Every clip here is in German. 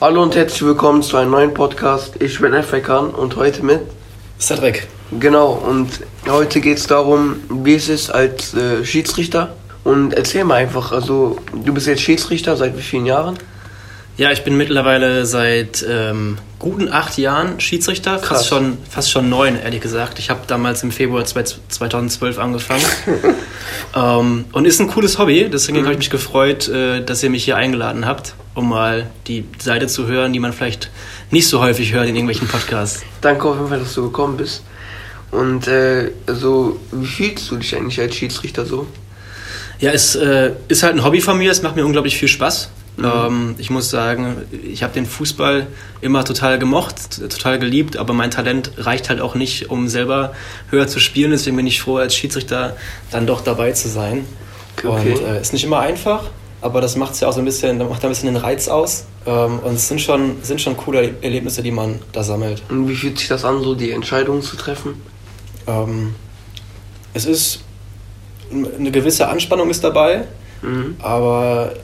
Hallo und herzlich willkommen zu einem neuen Podcast. Ich bin Efekan und heute mit Cedric. Genau, und heute geht es darum, wie es ist als äh, Schiedsrichter. Und erzähl mal einfach, also du bist jetzt Schiedsrichter seit wie vielen Jahren? Ja, ich bin mittlerweile seit ähm, guten acht Jahren Schiedsrichter, fast schon, fast schon neun, ehrlich gesagt. Ich habe damals im Februar 2012 angefangen. ähm, und ist ein cooles Hobby, deswegen mhm. habe ich mich gefreut, äh, dass ihr mich hier eingeladen habt um mal die Seite zu hören, die man vielleicht nicht so häufig hört in irgendwelchen Podcasts. Danke auf jeden Fall, dass du gekommen bist. Und äh, also, wie fühlst du dich eigentlich als Schiedsrichter so? Ja, es äh, ist halt ein Hobby von mir, es macht mir unglaublich viel Spaß. Mhm. Ähm, ich muss sagen, ich habe den Fußball immer total gemocht, total geliebt, aber mein Talent reicht halt auch nicht, um selber höher zu spielen. Deswegen bin ich froh, als Schiedsrichter dann doch dabei zu sein. Okay. Und äh, ist nicht immer einfach, aber das macht ja auch so ein bisschen, macht ein bisschen den Reiz aus. Ähm, und es sind schon, sind schon coole Erlebnisse, die man da sammelt. Und wie fühlt sich das an, so die Entscheidungen zu treffen? Ähm, es ist eine gewisse Anspannung ist dabei, mhm. aber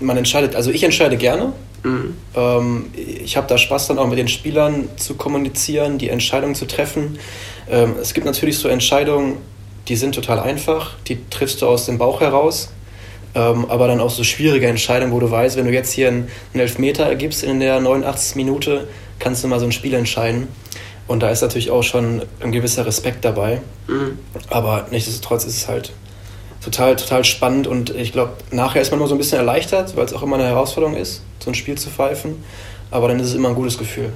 man entscheidet, also ich entscheide gerne. Mhm. Ähm, ich habe da Spaß dann auch mit den Spielern zu kommunizieren, die Entscheidungen zu treffen. Ähm, es gibt natürlich so Entscheidungen, die sind total einfach, die triffst du aus dem Bauch heraus. Ähm, aber dann auch so schwierige Entscheidungen, wo du weißt, wenn du jetzt hier einen, Elfmeter ergibst in der 89. Minute, kannst du mal so ein Spiel entscheiden. Und da ist natürlich auch schon ein gewisser Respekt dabei. Mhm. Aber nichtsdestotrotz ist es halt total, total spannend und ich glaube, nachher ist man nur so ein bisschen erleichtert, weil es auch immer eine Herausforderung ist, so ein Spiel zu pfeifen. Aber dann ist es immer ein gutes Gefühl.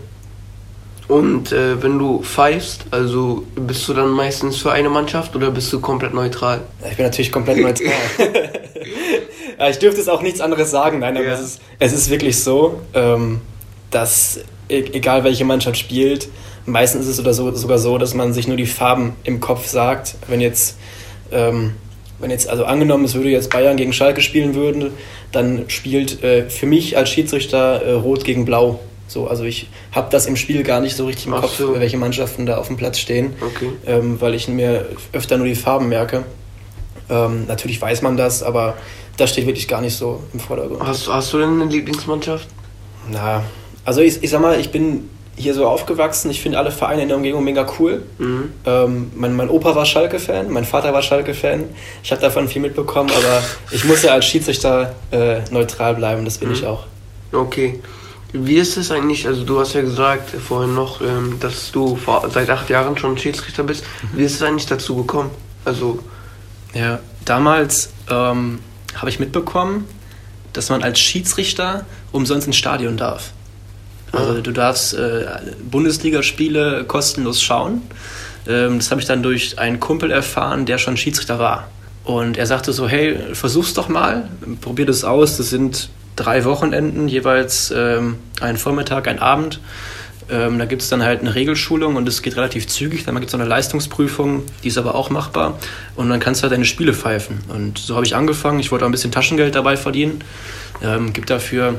Und äh, wenn du pfeifst, also bist du dann meistens für eine Mannschaft oder bist du komplett neutral? Ich bin natürlich komplett neutral. ich dürfte es auch nichts anderes sagen, nein, aber ja. es, ist, es ist wirklich so, ähm, dass e egal welche Mannschaft spielt, meistens ist es oder so, sogar so, dass man sich nur die Farben im Kopf sagt. Wenn jetzt, ähm, wenn jetzt, also angenommen, es würde jetzt Bayern gegen Schalke spielen würden, dann spielt äh, für mich als Schiedsrichter äh, Rot gegen Blau so, also ich habe das im Spiel gar nicht so richtig im Ach Kopf, so. welche Mannschaften da auf dem Platz stehen, okay. ähm, weil ich mir öfter nur die Farben merke. Ähm, natürlich weiß man das, aber das steht wirklich gar nicht so im Vordergrund. Hast, hast du denn eine Lieblingsmannschaft? Na, also ich, ich sag mal, ich bin hier so aufgewachsen. Ich finde alle Vereine in der Umgebung mega cool. Mhm. Ähm, mein, mein Opa war Schalke-Fan, mein Vater war Schalke-Fan. Ich habe davon viel mitbekommen, aber ich muss ja als Schiedsrichter äh, neutral bleiben, das bin mhm. ich auch. Okay. Wie ist es eigentlich, also du hast ja gesagt vorhin noch, ähm, dass du vor, seit acht Jahren schon Schiedsrichter bist. Mhm. Wie ist es eigentlich dazu gekommen? Also ja, damals ähm, habe ich mitbekommen, dass man als Schiedsrichter umsonst ins Stadion darf. Also ah. du darfst äh, Bundesligaspiele kostenlos schauen. Ähm, das habe ich dann durch einen Kumpel erfahren, der schon Schiedsrichter war. Und er sagte so, hey, versuch's doch mal, probier das aus. Das sind drei Wochenenden, jeweils ähm, einen Vormittag, einen Abend. Ähm, da gibt es dann halt eine Regelschulung und es geht relativ zügig. Dann gibt es eine Leistungsprüfung, die ist aber auch machbar. Und dann kannst du halt deine Spiele pfeifen. Und so habe ich angefangen. Ich wollte auch ein bisschen Taschengeld dabei verdienen. Ähm, gibt dafür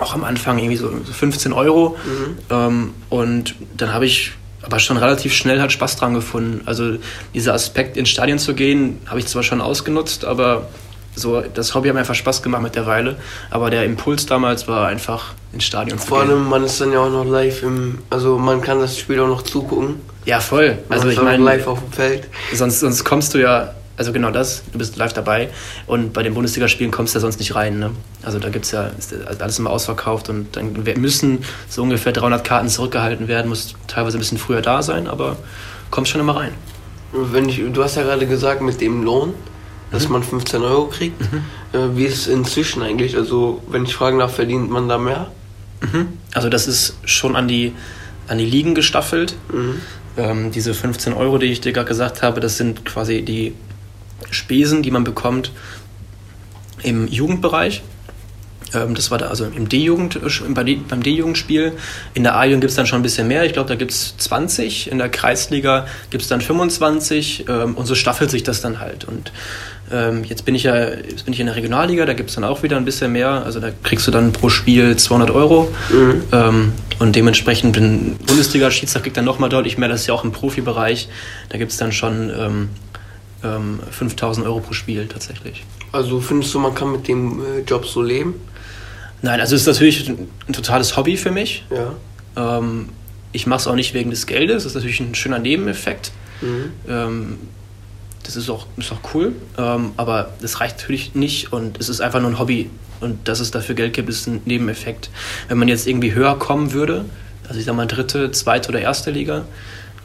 auch am Anfang irgendwie so 15 Euro. Mhm. Ähm, und dann habe ich aber schon relativ schnell halt Spaß dran gefunden. Also dieser Aspekt ins Stadion zu gehen, habe ich zwar schon ausgenutzt, aber so, das Hobby hat mir einfach Spaß gemacht mit der Weile, aber der Impuls damals war einfach ins Stadion zu Vor allem, man ist dann ja auch noch live im, also man kann das Spiel auch noch zugucken. Ja, voll. Also ich meine, live auf dem Feld. Sonst, sonst kommst du ja, also genau das, du bist live dabei und bei den Bundesligaspielen kommst du ja sonst nicht rein. Ne? Also da gibt es ja ist alles immer ausverkauft und dann müssen so ungefähr 300 Karten zurückgehalten werden, muss teilweise ein bisschen früher da sein, aber kommst schon immer rein. Wenn ich, du hast ja gerade gesagt mit dem Lohn, dass mhm. man 15 Euro kriegt. Mhm. Äh, wie ist es inzwischen eigentlich? Also, wenn ich fragen darf, verdient man da mehr? Mhm. Also, das ist schon an die, an die Ligen gestaffelt. Mhm. Ähm, diese 15 Euro, die ich dir gerade gesagt habe, das sind quasi die Spesen, die man bekommt im Jugendbereich. Ähm, das war da also im D-Jugend, äh, beim D-Jugendspiel. In der A-Jugend gibt es dann schon ein bisschen mehr. Ich glaube, da gibt es 20. In der Kreisliga gibt es dann 25. Ähm, und so staffelt sich das dann halt. Und ähm, jetzt bin ich ja jetzt bin ich in der Regionalliga, da gibt es dann auch wieder ein bisschen mehr. Also da kriegst du dann pro Spiel 200 Euro. Mhm. Und dementsprechend bin Bundesliga-Schiedsrichter kriegt dann nochmal deutlich mehr. Das ist ja auch im Profibereich. Da gibt es dann schon ähm, 5000 ähm, Euro pro Spiel tatsächlich. Also findest du, man kann mit dem äh, Job so leben? Nein, also es ist natürlich ein, ein totales Hobby für mich. Ja. Ähm, ich mache es auch nicht wegen des Geldes, das ist natürlich ein schöner Nebeneffekt. Mhm. Ähm, das ist auch, ist auch cool, ähm, aber das reicht natürlich nicht und es ist einfach nur ein Hobby. Und dass es dafür Geld gibt, ist ein Nebeneffekt. Wenn man jetzt irgendwie höher kommen würde, also ich sag mal dritte, zweite oder erste Liga,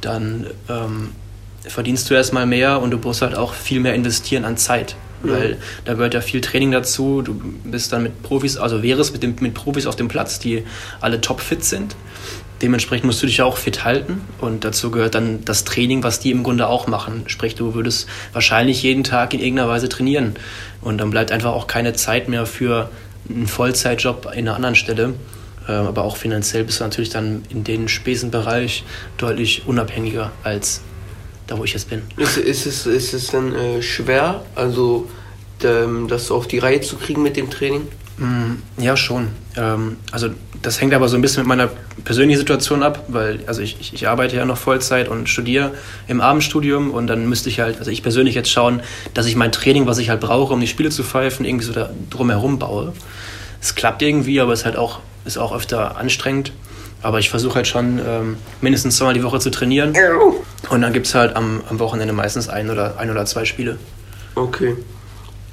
dann ähm, verdienst du erstmal mehr und du musst halt auch viel mehr investieren an Zeit. Weil da gehört ja viel Training dazu. Du bist dann mit Profis, also wärst mit, dem, mit Profis auf dem Platz, die alle topfit sind. Dementsprechend musst du dich ja auch fit halten und dazu gehört dann das Training, was die im Grunde auch machen. Sprich, du würdest wahrscheinlich jeden Tag in irgendeiner Weise trainieren und dann bleibt einfach auch keine Zeit mehr für einen Vollzeitjob in einer anderen Stelle. Ähm, aber auch finanziell bist du natürlich dann in den Spesenbereich deutlich unabhängiger als da, wo ich jetzt bin. Ist, ist, es, ist es dann äh, schwer, also ähm, das auf die Reihe zu kriegen mit dem Training? Mm, Ja, schon. Ähm, also das hängt aber so ein bisschen mit meiner persönlichen Situation ab, weil also ich, ich, ich arbeite ja noch Vollzeit und studiere im Abendstudium und dann müsste ich halt, also ich persönlich jetzt schauen, dass ich mein Training, was ich halt brauche, um die Spiele zu pfeifen, irgendwie so da drumherum baue. Es klappt irgendwie, aber es ist halt auch, ist auch öfter anstrengend. Aber ich versuche halt schon ähm, mindestens zweimal die Woche zu trainieren. Und dann gibt es halt am, am Wochenende meistens ein oder, ein oder zwei Spiele. Okay.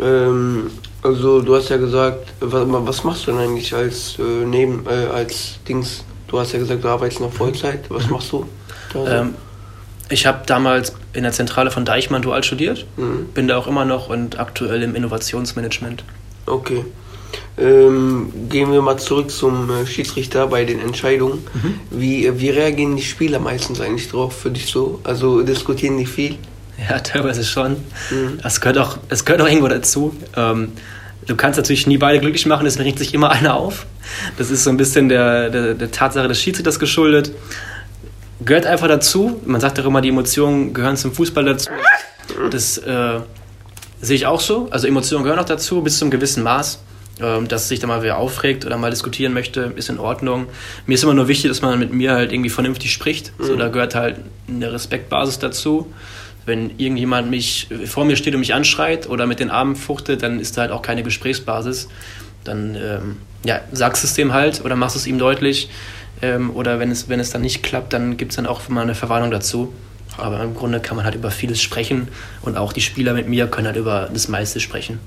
Ähm, also du hast ja gesagt, was, was machst du denn eigentlich als äh, neben äh, als Dings? Du hast ja gesagt, du arbeitest noch Vollzeit. Was machst du? Ähm, ich habe damals in der Zentrale von Deichmann dual studiert, Mhm. bin da auch immer noch und aktuell im Innovationsmanagement. Okay. Ähm, gehen wir mal zurück zum äh, Schiedsrichter bei den Entscheidungen. Wie, äh, wie reagieren die Spieler meistens eigentlich drauf für dich so? Also diskutieren die viel? Ja, teilweise schon. Mhm. Es gehört auch, es gehört auch irgendwo dazu. Ähm, du kannst natürlich nie beide glücklich machen, deswegen regt sich immer einer auf. Das ist so ein bisschen der, der, der Tatsache des Schiedsrichters geschuldet. Gehört einfach dazu. Man sagt auch immer, die Emotionen gehören zum Fußball dazu. Das äh, sehe ich auch so. Also Emotionen gehören auch dazu, bis zu einem gewissen Maß. Ähm, dass sich da mal wer aufregt oder mal diskutieren möchte, ist in Ordnung. Mir ist immer nur wichtig, dass man mit mir halt irgendwie vernünftig spricht. So, da gehört halt eine Respektbasis dazu. Wenn irgendjemand mich vor mir steht und mich anschreit oder mit den Armen fuchtet, dann ist da halt auch keine Gesprächsbasis. Dann ähm, ja, sagst es dem halt oder machst es ihm deutlich. Ähm, oder wenn es, wenn es dann nicht klappt, dann gibt es dann auch mal eine Verwarnung dazu. Aber im Grunde kann man halt über vieles sprechen und auch die Spieler mit mir können halt über das meiste sprechen.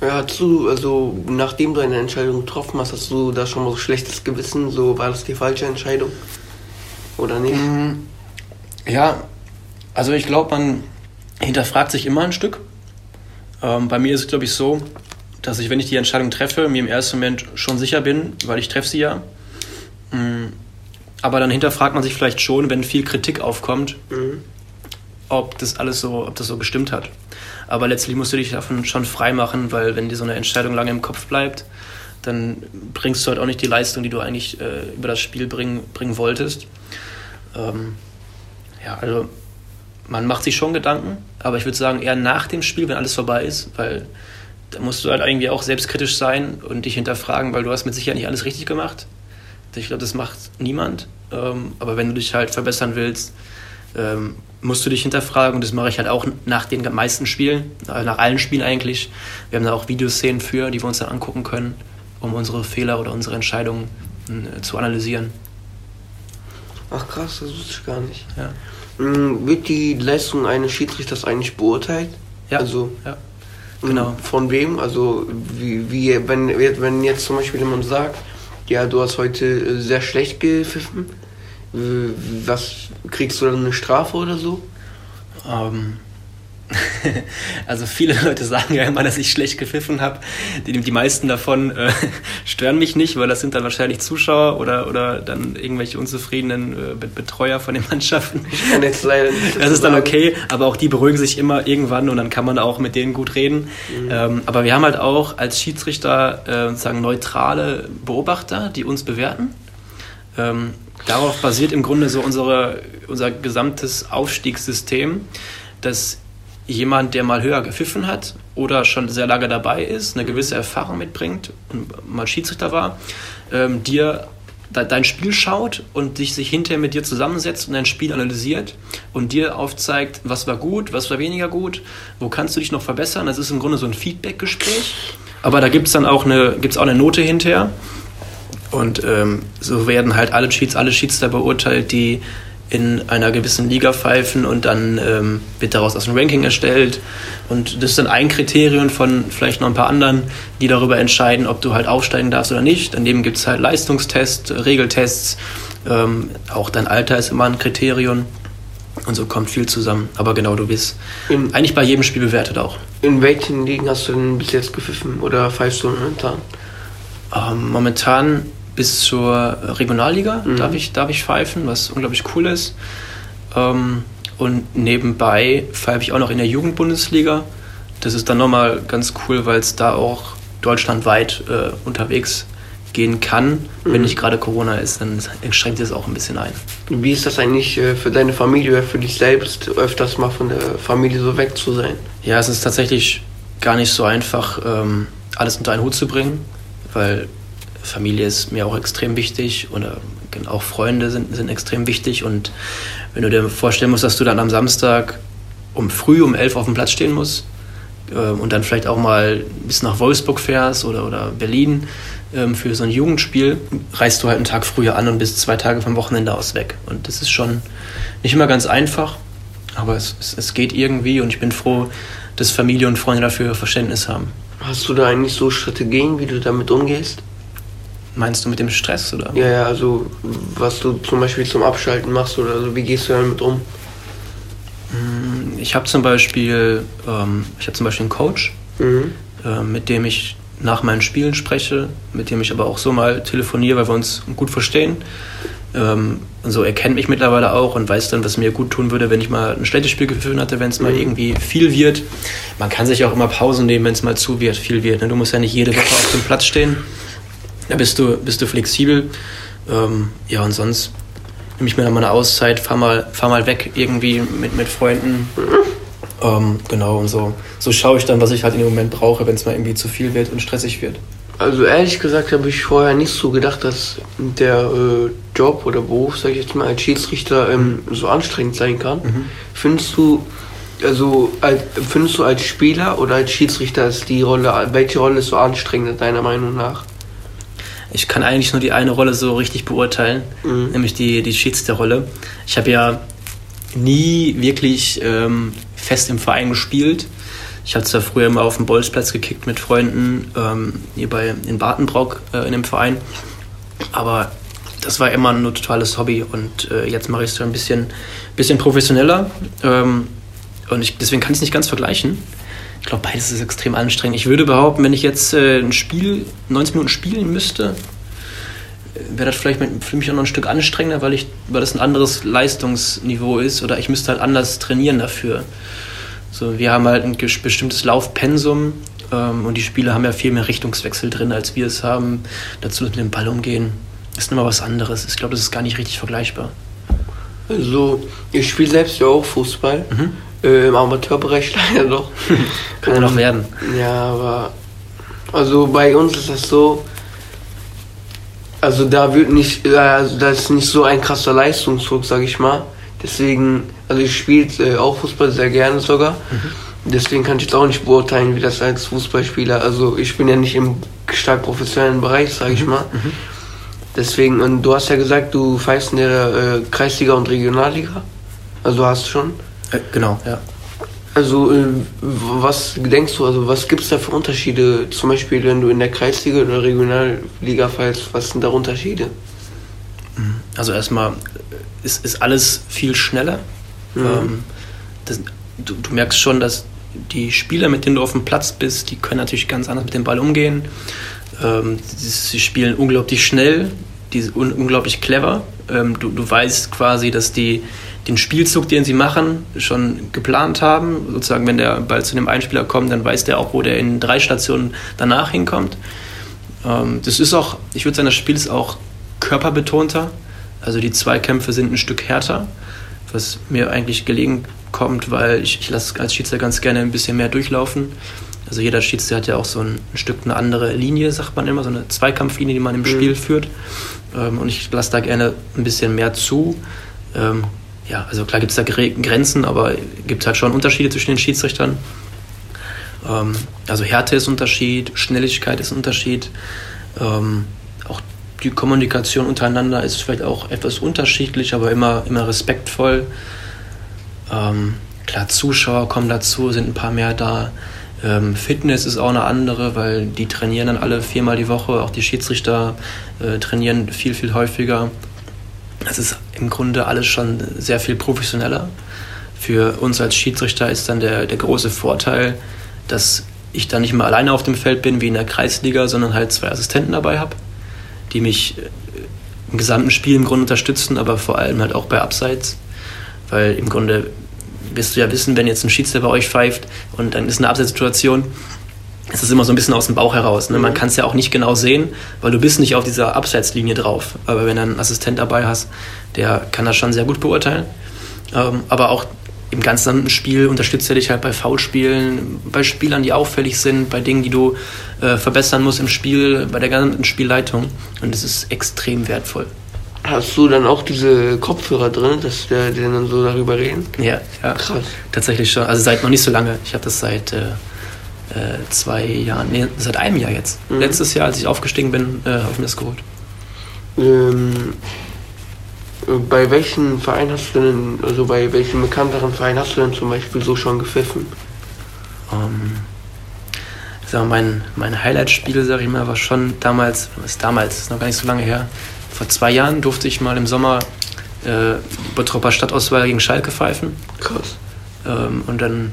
Ja, hast du, also nachdem du eine Entscheidung getroffen hast, hast du da schon mal so schlechtes Gewissen? So war das die falsche Entscheidung? Oder nicht? Ja, also ich glaube, man hinterfragt sich immer ein Stück. Ähm, bei mir ist es, glaube ich, so, dass ich, wenn ich die Entscheidung treffe, mir im ersten Moment schon sicher bin, weil ich treffe sie ja. Mm, Aber dann hinterfragt man sich vielleicht schon, wenn viel Kritik aufkommt, Mhm. ob das alles so, ob das so gestimmt hat. Aber letztlich musst du dich davon schon frei machen, weil wenn dir so eine Entscheidung lange im Kopf bleibt, dann bringst du halt auch nicht die Leistung, die du eigentlich äh, über das Spiel bringen, bringen wolltest. Ähm, ja, also man macht sich schon Gedanken, aber ich würde sagen eher nach dem Spiel, wenn alles vorbei ist, weil da musst du halt irgendwie auch selbstkritisch sein und dich hinterfragen, weil du hast mit Sicherheit nicht alles richtig gemacht. Ich glaube, das macht niemand. Ähm, aber wenn du dich halt verbessern willst, ähm, musst du dich hinterfragen und das mache ich halt auch nach den meisten Spielen, äh, nach allen Spielen eigentlich. Wir haben da auch Videoszenen für, die wir uns dann angucken können, um unsere Fehler oder unsere Entscheidungen äh, zu analysieren. Ach krass, das wusste ich gar nicht. Ja. Mhm, Wird die Leistung eines Schiedsrichters eigentlich beurteilt? Ja. Also Ja. Mhm. Genau. Von wem? Also wie, wie wenn, wenn jetzt zum Beispiel jemand sagt, ja, du hast heute äh, sehr schlecht gepfiffen, was kriegst du dann eine Strafe oder so? Ähm, also viele Leute sagen ja immer, dass ich schlecht gepfiffen habe. Die, die meisten davon äh, stören mich nicht, weil das sind dann wahrscheinlich Zuschauer oder, oder dann irgendwelche unzufriedenen äh, Be- Betreuer von den Mannschaften. Ich kann jetzt leider nicht Das ist dann okay, aber auch die beruhigen sich immer irgendwann und dann kann man auch mit denen gut reden. Ähm, aber wir haben halt auch als Schiedsrichter äh, sozusagen neutrale Beobachter, die uns bewerten. Ähm, darauf basiert im Grunde so unsere, unser gesamtes Aufstiegssystem, dass jemand, der mal höher gepfiffen hat oder schon sehr lange dabei ist, eine gewisse Erfahrung mitbringt und mal Schiedsrichter war, ähm, dir dein Spiel schaut und dich sich hinterher mit dir zusammensetzt und dein Spiel analysiert und dir aufzeigt, was war gut, was war weniger gut, wo kannst du dich noch verbessern. Das ist im Grunde so ein Feedback-Gespräch. Aber da gibt es dann auch eine, gibt's auch eine Note hinterher. Und ähm, so werden halt alle Cheats, alle Cheats da beurteilt, die in einer gewissen Liga pfeifen und dann ähm, wird daraus aus ein Ranking erstellt. Und das ist dann ein Kriterium von vielleicht noch ein paar anderen, die darüber entscheiden, ob du halt aufsteigen darfst oder nicht. Daneben gibt es halt Leistungstests, Regeltests, ähm, auch dein Alter ist immer ein Kriterium. Und so kommt viel zusammen. Aber genau, du bist in, eigentlich bei jedem Spiel bewertet auch. In welchen Ligen hast du denn bis jetzt gepfiffen oder pfeifst du momentan? Ähm, momentan bis zur Regionalliga mhm. darf, ich, darf ich pfeifen, was unglaublich cool ist. Ähm, und nebenbei pfeife ich auch noch in der Jugendbundesliga. Das ist dann nochmal ganz cool, weil es da auch deutschlandweit äh, unterwegs gehen kann. Mhm. Wenn nicht gerade Corona ist, dann schränkt es auch ein bisschen ein. Wie ist das eigentlich äh, für deine Familie oder für dich selbst, öfters mal von der Familie so weg zu sein? Ja, es ist tatsächlich gar nicht so einfach, ähm, alles unter einen Hut zu bringen, weil Familie ist mir auch extrem wichtig und auch Freunde sind, sind extrem wichtig. Und wenn du dir vorstellen musst, dass du dann am Samstag um früh um elf auf dem Platz stehen musst äh, und dann vielleicht auch mal bis nach Wolfsburg fährst oder, oder Berlin ähm, für so ein Jugendspiel, reist du halt einen Tag früher an und bist zwei Tage vom Wochenende aus weg. Und das ist schon nicht immer ganz einfach, aber es, es, es geht irgendwie und ich bin froh, dass Familie und Freunde dafür Verständnis haben. Hast du da eigentlich so Strategien, wie du damit umgehst? Meinst du mit dem Stress oder? Ja, ja, also was du zum Beispiel zum Abschalten machst oder also wie gehst du damit um? Mm, ich habe zum Beispiel, ähm, ich habe zum Beispiel einen Coach, mhm. äh, mit dem ich nach meinen Spielen spreche, mit dem ich aber auch so mal telefoniere, weil wir uns gut verstehen. Ähm, und so er kennt mich mittlerweile auch und weiß dann, was mir gut tun würde, wenn ich mal ein schlechtes Spiel geführt hatte, wenn es mal mhm. irgendwie viel wird. Man kann sich auch immer Pausen nehmen, wenn es mal zu wird, viel wird. Ne? Du musst ja nicht jede Woche auf dem Platz stehen. Da bist du, bist du flexibel. Ähm, ja, und sonst nehme ich mir dann mal eine Auszeit, fahr mal, fahr mal weg irgendwie mit, mit Freunden. Ähm, genau, und so, so schaue ich dann, was ich halt in dem Moment brauche, wenn es mal irgendwie zu viel wird und stressig wird. Also ehrlich gesagt habe ich vorher nicht so gedacht, dass der äh, Job oder Beruf, sage ich jetzt mal, als Schiedsrichter ähm, so anstrengend sein kann. Mhm. Findest du, also als, findest du als Spieler oder als Schiedsrichter ist die Rolle, welche Rolle ist so anstrengend deiner Meinung nach? Ich kann eigentlich nur die eine Rolle so richtig beurteilen, mhm. nämlich die, die Schiedsrichterrolle. Ich habe ja nie wirklich ähm, fest im Verein gespielt. Ich habe zwar früher immer auf dem Bolzplatz gekickt mit Freunden, ähm, hier bei, in Bartenbrock äh, in dem Verein, aber das war immer ein totales Hobby und äh, jetzt mache ich es ein bisschen, bisschen professioneller ähm, und ich, deswegen kann ich es nicht ganz vergleichen. Ich glaube, beides ist extrem anstrengend. Ich würde behaupten, wenn ich jetzt äh, ein Spiel, 90 Minuten spielen müsste, wäre das vielleicht für mich auch noch ein Stück anstrengender, weil, ich, weil das ein anderes Leistungsniveau ist oder ich müsste halt anders trainieren dafür. So, wir haben halt ein bestimmtes Laufpensum ähm, und die Spieler haben ja viel mehr Richtungswechsel drin, als wir es haben. Dazu mit dem Ball umgehen ist nochmal was anderes. Ich glaube, das ist gar nicht richtig vergleichbar. Also, ich spiele selbst ja auch Fußball. Mhm. Äh, Im Amateurbereich leider noch. Kann ja noch werden. Ja, aber. Also bei uns ist das so. Also da wird nicht. Also da ist nicht so ein krasser Leistungsdruck, sag ich mal. Deswegen. Also ich spiele äh, auch Fußball sehr gerne sogar. Mhm. Deswegen kann ich jetzt auch nicht beurteilen, wie das als Fußballspieler. Also ich bin ja nicht im stark professionellen Bereich, sag ich mhm. mal. Mhm. Deswegen, und du hast ja gesagt, du pfeifst in der äh, Kreisliga und Regionalliga. Also hast du schon. Äh, genau, ja. Also, äh, was denkst du, also was gibt es da für Unterschiede? Zum Beispiel, wenn du in der Kreisliga oder Regionalliga fällst, was sind da Unterschiede? Mhm. Also erstmal ist, ist alles viel schneller. Mhm. Ähm, das, du, du, merkst schon, dass die Spieler, mit denen du auf dem Platz bist, die können natürlich ganz anders mit dem Ball umgehen. Ähm, sie spielen unglaublich schnell, die sind unglaublich clever. Ähm, du, du weißt quasi, dass die den Spielzug, den sie machen, schon geplant haben. Sozusagen, wenn der Ball zu dem Einspieler kommt, dann weiß der auch, wo der in drei Stationen danach hinkommt. Ähm, das ist auch, ich würde sagen, das Spiel ist auch körperbetonter. Also die Zweikämpfe sind ein Stück härter, was mir eigentlich gelegen kommt, weil ich, ich lasse als Schiedsrichter ganz gerne ein bisschen mehr durchlaufen. Also jeder Schiedsrichter hat ja auch so ein, ein, Stück eine andere Linie, sagt man immer, so eine Zweikampflinie, die man im mhm. Spiel führt. ähm, und ich lasse da gerne ein bisschen mehr zu. Ähm, ja, also klar gibt es da Grenzen, aber gibt halt schon Unterschiede zwischen den Schiedsrichtern. Ähm, also Härte ist Unterschied, Schnelligkeit ist Unterschied. Ähm, auch die Kommunikation untereinander ist vielleicht auch etwas unterschiedlich, aber immer, immer respektvoll. Ähm, klar, Zuschauer kommen dazu, sind ein paar mehr da. Ähm, Fitness ist auch eine andere, weil die trainieren dann alle viermal die Woche. Auch die Schiedsrichter äh, trainieren viel, viel häufiger. Es ist im Grunde alles schon sehr viel professioneller. Für uns als Schiedsrichter ist dann der, der große Vorteil, dass ich dann nicht mehr alleine auf dem Feld bin wie in der Kreisliga, sondern halt zwei Assistenten dabei habe, die mich äh, im gesamten Spiel im Grunde unterstützen, aber vor allem halt auch bei Abseits. Weil im Grunde wirst du ja wissen, wenn jetzt ein Schiedsrichter bei euch pfeift und dann ist eine Abseitssituation, ist das immer so ein bisschen aus dem Bauch heraus. Ne? Man mhm. kann es ja auch nicht genau sehen, weil du bist nicht auf dieser Abseitslinie drauf. Aber wenn du einen Assistent dabei hast, der kann das schon sehr gut beurteilen. Ähm, aber auch im ganzen Spiel unterstützt er dich halt bei Foulspielen, bei Spielern, die auffällig sind, bei Dingen, die du äh, verbessern musst im Spiel, bei der ganzen Spielleitung. Und das ist extrem wertvoll. Hast du dann auch diese Kopfhörer drin, dass der, die dann so darüber reden? Ja, ja. Krass. Tatsächlich schon. Also seit noch nicht so lange. Ich habe das seit äh, äh, zwei Jahren, nee, seit einem Jahr jetzt. Mhm. Letztes Jahr, als ich aufgestiegen bin, äh, habe ich mir das geholt. Ähm, bei welchen Verein hast du denn, also bei welchem bekannteren Verein hast du denn zum Beispiel so schon gepfiffen? Ähm, sag mein, mein Highlight-Spiel, sag ich mal, war schon damals, ist damals, ist noch gar nicht so lange her. Vor zwei Jahren durfte ich mal im Sommer äh, Bottropper Stadtauswahl gegen Schalke pfeifen. Krass. Ähm, und dann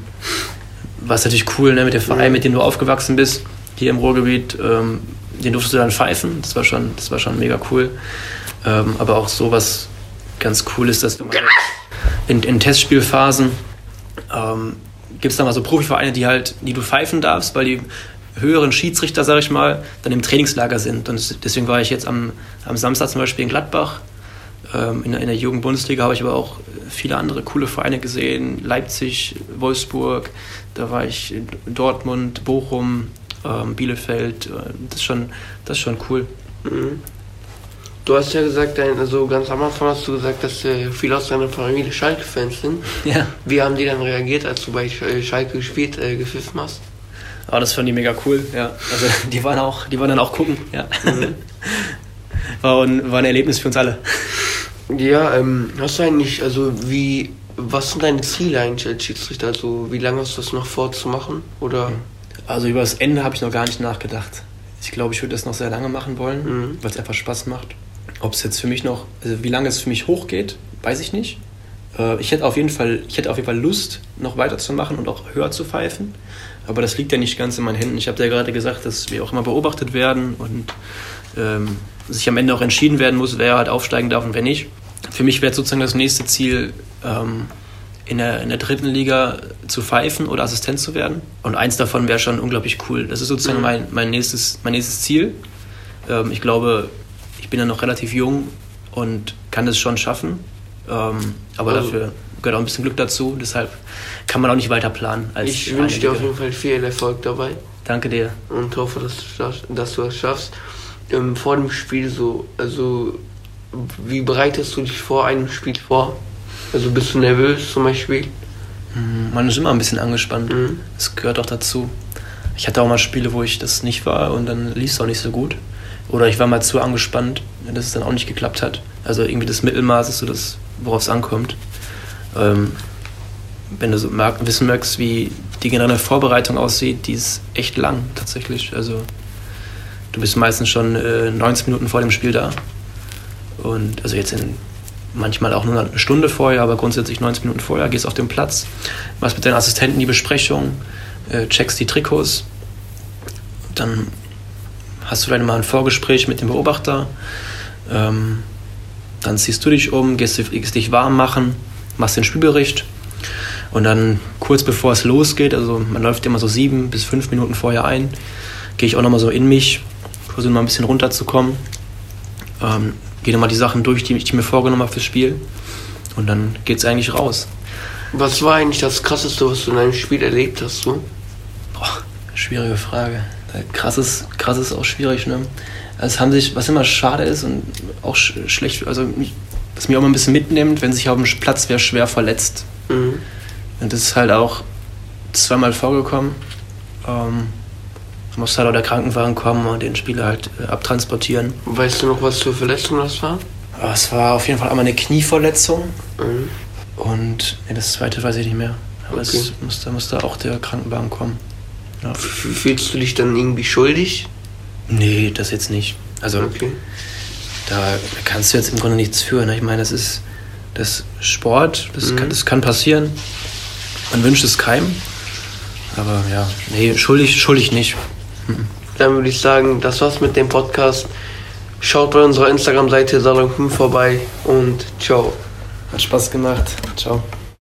war es natürlich cool, ne, mit dem Verein, mit dem du aufgewachsen bist, hier im Ruhrgebiet, ähm, den durftest du dann pfeifen. Das war schon, das war schon mega cool. Ähm, aber auch sowas ganz cool ist, dass du in, in Testspielphasen ähm, gibt es da mal so Profivereine, die halt, die du pfeifen darfst, weil die höheren Schiedsrichter, sag ich mal, dann im Trainingslager sind. Und deswegen war ich jetzt am, am Samstag zum Beispiel in Gladbach. Ähm, in, in der Jugendbundesliga habe ich aber auch viele andere coole Vereine gesehen. Leipzig, Wolfsburg, da war ich in Dortmund, Bochum, ähm, Bielefeld. Äh, das, ist schon, das ist schon cool. Mhm. Du hast ja gesagt, also ganz am Anfang hast du gesagt, dass äh, viele aus deiner Familie Schalke-Fans sind. Ja. Wie haben die dann reagiert, als du bei äh, Schalke gespielt, äh, gepfiffen hast? Oh, das fanden die mega cool, ja. Also die waren auch, die waren dann auch gucken, ja. Mhm. War, ein, war ein Erlebnis für uns alle. Ja, ähm, hast du eigentlich, also wie, was sind deine Ziele eigentlich als Schiedsrichter? Also wie lange hast du das noch vorzumachen? Oder? Also über das Ende habe ich noch gar nicht nachgedacht. Ich glaube, ich würde das noch sehr lange machen wollen, mhm. weil es einfach Spaß macht. Ob es jetzt für mich noch, also wie lange es für mich hochgeht, weiß ich nicht. Äh, ich hätte auf jeden Fall, ich hätte auf jeden Fall Lust, noch weiterzumachen und auch höher zu pfeifen. Aber das liegt ja nicht ganz in meinen Händen. Ich habe ja gerade gesagt, dass wir auch immer beobachtet werden und ähm, sich am Ende auch entschieden werden muss, wer halt aufsteigen darf und wer nicht. Für mich wäre sozusagen das nächste Ziel, ähm, in, der, in der dritten Liga zu pfeifen oder Assistent zu werden. Und eins davon wäre schon unglaublich cool. Das ist sozusagen mhm. mein, mein, nächstes, mein nächstes Ziel. Ähm, ich glaube, ich bin ja noch relativ jung und kann das schon schaffen. Ähm, aber also, dafür gehört auch ein bisschen Glück dazu. Deshalb kann man auch nicht weiter planen. ich wünsche dir auf jeden Fall viel Erfolg dabei. Danke dir. Und hoffe, dass du, dass du das schaffst. Ähm, vor dem Spiel so, also wie bereitest du dich vor einem Spiel vor? Also bist du nervös zum Beispiel? Hm, man ist immer ein bisschen angespannt. Mhm. Das gehört auch dazu. Ich hatte auch mal Spiele, wo ich das nicht war und dann lief es auch nicht so gut. Oder ich war mal zu angespannt, dass es dann auch nicht geklappt hat. Also irgendwie das Mittelmaß ist so das, worauf es ankommt. Ähm, wenn du so wissen möchtest, wie die generelle Vorbereitung aussieht, die ist echt lang tatsächlich. Also du bist meistens schon äh, 90 Minuten vor dem Spiel da. Und also jetzt in manchmal auch nur eine Stunde vorher, aber grundsätzlich 90 Minuten vorher, gehst auf den Platz, machst mit deinen Assistenten die Besprechung, äh, checkst die Trikots, dann hast du vielleicht mal ein Vorgespräch mit dem Beobachter, ähm, dann ziehst du dich um, gehst, gehst dich warm machen, machst den Spielbericht. Und dann kurz bevor es losgeht, also man läuft immer so sieben bis fünf Minuten vorher ein, gehe ich auch nochmal so in mich, versuche mal ein bisschen runterzukommen, ähm, gehe nochmal die Sachen durch, die ich mir vorgenommen habe fürs Spiel und dann geht es eigentlich raus. Was war eigentlich das Krasseste, was du in einem Spiel erlebt hast? So? Boah, schwierige Frage. Krass ist, krass ist auch schwierig, ne? Es haben sich, was immer schade ist und auch sch schlecht, also was mir auch mal ein bisschen mitnimmt, wenn sich auf dem Platz wer schwer verletzt. Mhm. Und das ist halt auch zweimal vorgekommen. Ähm, es musste halt auch der Krankenwagen kommen und den Spieler halt äh, abtransportieren. Weißt du noch, was für Verletzung das war? Aber es war auf jeden Fall einmal eine Knieverletzung Mhm. und nee, das zweite weiß ich nicht mehr. Aber Okay. es musste, musste auch der Krankenwagen kommen. Ja. Fühlst du dich dann irgendwie schuldig? Nee, das jetzt nicht. Also Okay. da kannst du jetzt im Grunde nichts für. Ne? Ich meine, das ist das Sport, das, Mhm. kann, das kann passieren. Man wünscht es keinem. Aber ja, nee, schuldig, schuldig nicht. Dann würde ich sagen, das war's mit dem Podcast. Schaut bei unserer Instagram-Seite Salon 5 vorbei und ciao. Hat Spaß gemacht. Ciao.